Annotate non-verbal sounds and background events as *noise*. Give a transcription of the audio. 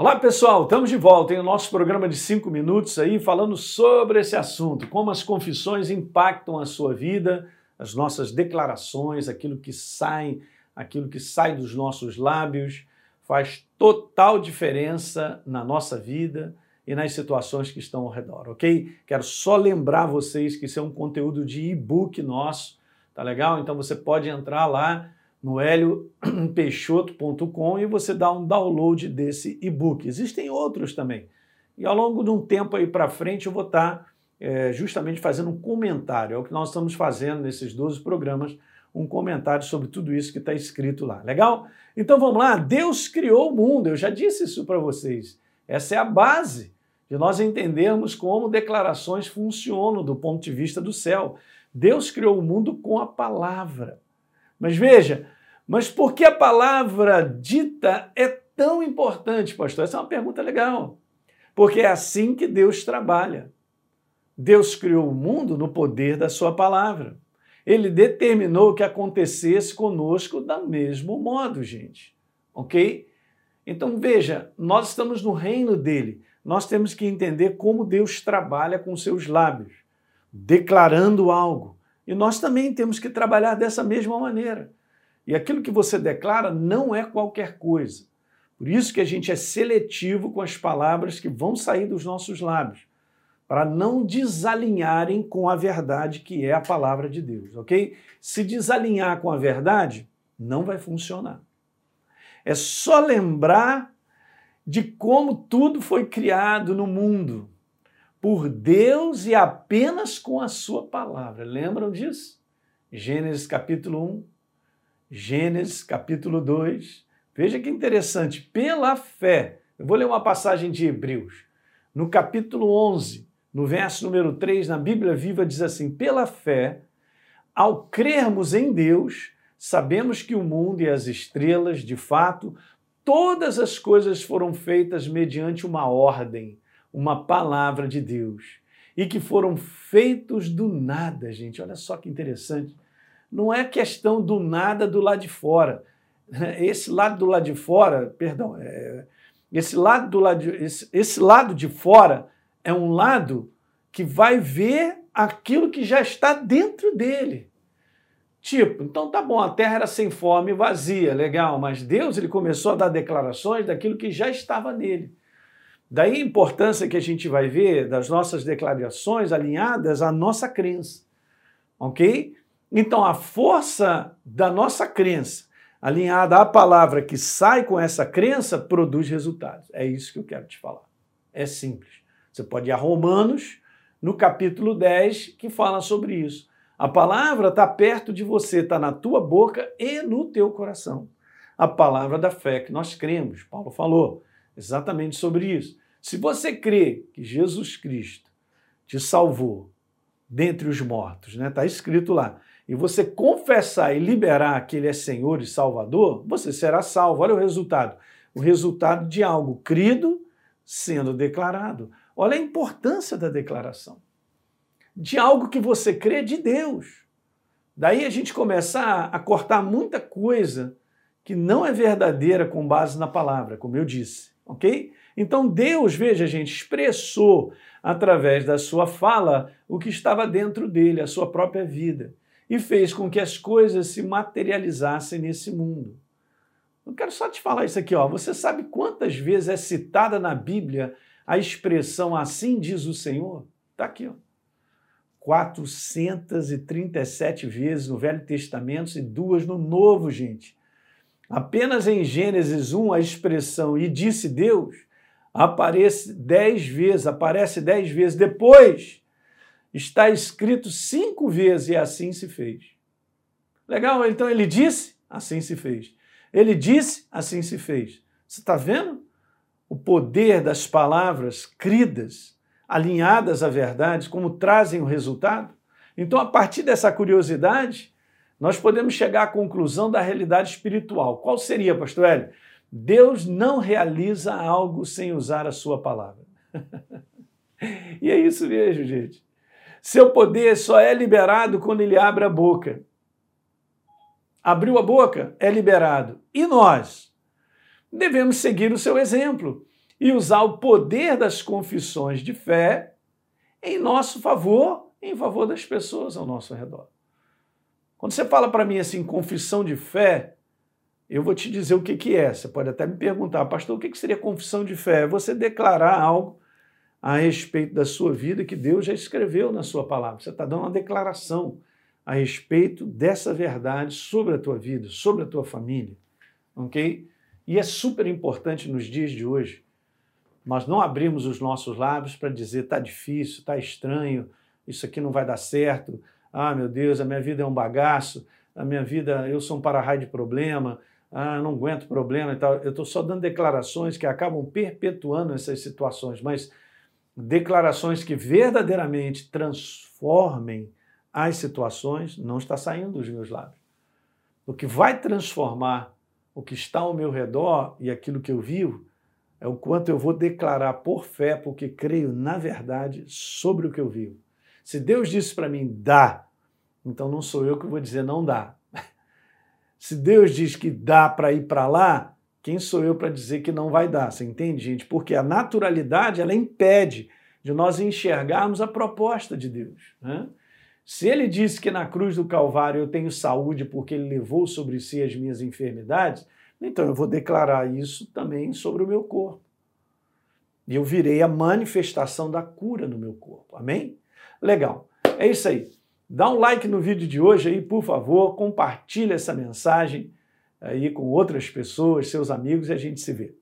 Olá pessoal, estamos de volta em nosso programa de 5 minutos aí falando sobre esse assunto, como as confissões impactam a sua vida, as nossas declarações, aquilo que sai, aquilo que sai dos nossos lábios, faz total diferença na nossa vida e nas situações que estão ao redor, ok? Quero só lembrar vocês que isso é um conteúdo de e-book nosso, tá legal? Então você pode entrar lá no heliopeixoto.com e você dá um download desse e-book. Existem outros também. E ao longo de um tempo aí para frente eu vou estar tá, é, justamente fazendo um comentário. É o que nós estamos fazendo nesses 12 programas, um comentário sobre tudo isso que está escrito lá. Legal? Então vamos lá. Deus criou o mundo. Eu já disse isso para vocês. Essa é a base de nós entendermos como declarações funcionam do ponto de vista do céu. Deus criou o mundo com a palavra. Mas veja, mas por que a palavra dita é tão importante, pastor? Essa é uma pergunta legal. Porque é assim que Deus trabalha. Deus criou o mundo no poder da sua palavra. Ele determinou que acontecesse conosco da mesmo modo, gente. OK? Então veja, nós estamos no reino dele. Nós temos que entender como Deus trabalha com seus lábios, declarando algo. E nós também temos que trabalhar dessa mesma maneira. E aquilo que você declara não é qualquer coisa. Por isso que a gente é seletivo com as palavras que vão sair dos nossos lábios, para não desalinharem com a verdade que é a palavra de Deus, ok? Se desalinhar com a verdade, não vai funcionar. É só lembrar de como tudo foi criado no mundo por Deus e apenas com a sua palavra. Lembram disso? Gênesis capítulo 1, Gênesis capítulo 2. Veja que interessante, pela fé. Eu vou ler uma passagem de Hebreus. No capítulo 11, no verso número 3, na Bíblia Viva diz assim: "Pela fé, ao crermos em Deus, sabemos que o mundo e as estrelas, de fato, todas as coisas foram feitas mediante uma ordem, uma palavra de Deus e que foram feitos do nada, gente. Olha só que interessante. Não é questão do nada do lado de fora. *laughs* Esse lado do lado de fora, perdão, é, esse lado do lado de, esse, esse lado de fora é um lado que vai ver aquilo que já está dentro dele. Tipo, então tá bom, a terra era sem fome, vazia, legal, mas Deus ele começou a dar declarações daquilo que já estava nele. Daí a importância que a gente vai ver das nossas declarações alinhadas à nossa crença. Ok? Então, a força da nossa crença, alinhada à palavra que sai com essa crença, produz resultados. É isso que eu quero te falar. É simples. Você pode ir a Romanos, no capítulo 10, que fala sobre isso. A palavra está perto de você, está na tua boca e no teu coração. A palavra da fé que nós cremos. Paulo falou exatamente sobre isso. Se você crê que Jesus Cristo te salvou dentre os mortos, né? Está escrito lá. E você confessar e liberar que Ele é Senhor e Salvador, você será salvo. Olha o resultado. O resultado de algo crido sendo declarado. Olha a importância da declaração. De algo que você crê de Deus. Daí a gente começar a cortar muita coisa que não é verdadeira com base na palavra, como eu disse ok? Então Deus, veja, gente, expressou através da sua fala o que estava dentro dele, a sua própria vida, e fez com que as coisas se materializassem nesse mundo. Eu quero só te falar isso aqui, ó. Você sabe quantas vezes é citada na Bíblia a expressão assim diz o Senhor? Está aqui, ó. 437 vezes no Velho Testamento e duas no Novo, gente. Apenas em Gênesis 1 a expressão e disse Deus aparece dez vezes, aparece dez vezes. Depois está escrito cinco vezes e assim se fez. Legal? Então ele disse, assim se fez. Ele disse, assim se fez. Você está vendo o poder das palavras cridas, alinhadas à verdade, como trazem o resultado? Então, a partir dessa curiosidade, nós podemos chegar à conclusão da realidade espiritual. Qual seria, pastor Hélio? Deus não realiza algo sem usar a sua palavra. *laughs* e é isso mesmo, gente. Seu poder só é liberado quando ele abre a boca. Abriu a boca, é liberado. E nós? Devemos seguir o seu exemplo. e usar o poder das confissões de fé em nosso favor, em favor das pessoas ao nosso redor. Quando você fala para mim assim, confissão de fé, eu vou te dizer o que, que é. Você pode até me perguntar, pastor, o que, que seria confissão de fé? É você declarar algo a respeito da sua vida que Deus já escreveu na sua palavra. Você está dando uma declaração a respeito dessa verdade sobre a tua vida, sobre a tua família, ok? E é super importante nos dias de hoje nós não abrimos os nossos lábios para dizer está difícil, está estranho, isso aqui não vai dar certo, ah, meu Deus, a minha vida é um bagaço, a minha vida, eu sou um para-raio de problema, ah, não aguento problema e tal. Eu estou só dando declarações que acabam perpetuando essas situações, mas declarações que verdadeiramente transformem as situações não está saindo dos meus lábios. O que vai transformar o que está ao meu redor e aquilo que eu vivo é o quanto eu vou declarar por fé, porque creio na verdade sobre o que eu vivo. Se Deus disse para mim dá, então não sou eu que vou dizer não dá. *laughs* Se Deus diz que dá para ir para lá, quem sou eu para dizer que não vai dar? Você entende, gente? Porque a naturalidade ela impede de nós enxergarmos a proposta de Deus. Né? Se ele disse que na cruz do Calvário eu tenho saúde porque ele levou sobre si as minhas enfermidades, então eu vou declarar isso também sobre o meu corpo. E eu virei a manifestação da cura no meu corpo. Amém? Legal. É isso aí. Dá um like no vídeo de hoje aí, por favor, compartilha essa mensagem aí com outras pessoas, seus amigos, e a gente se vê.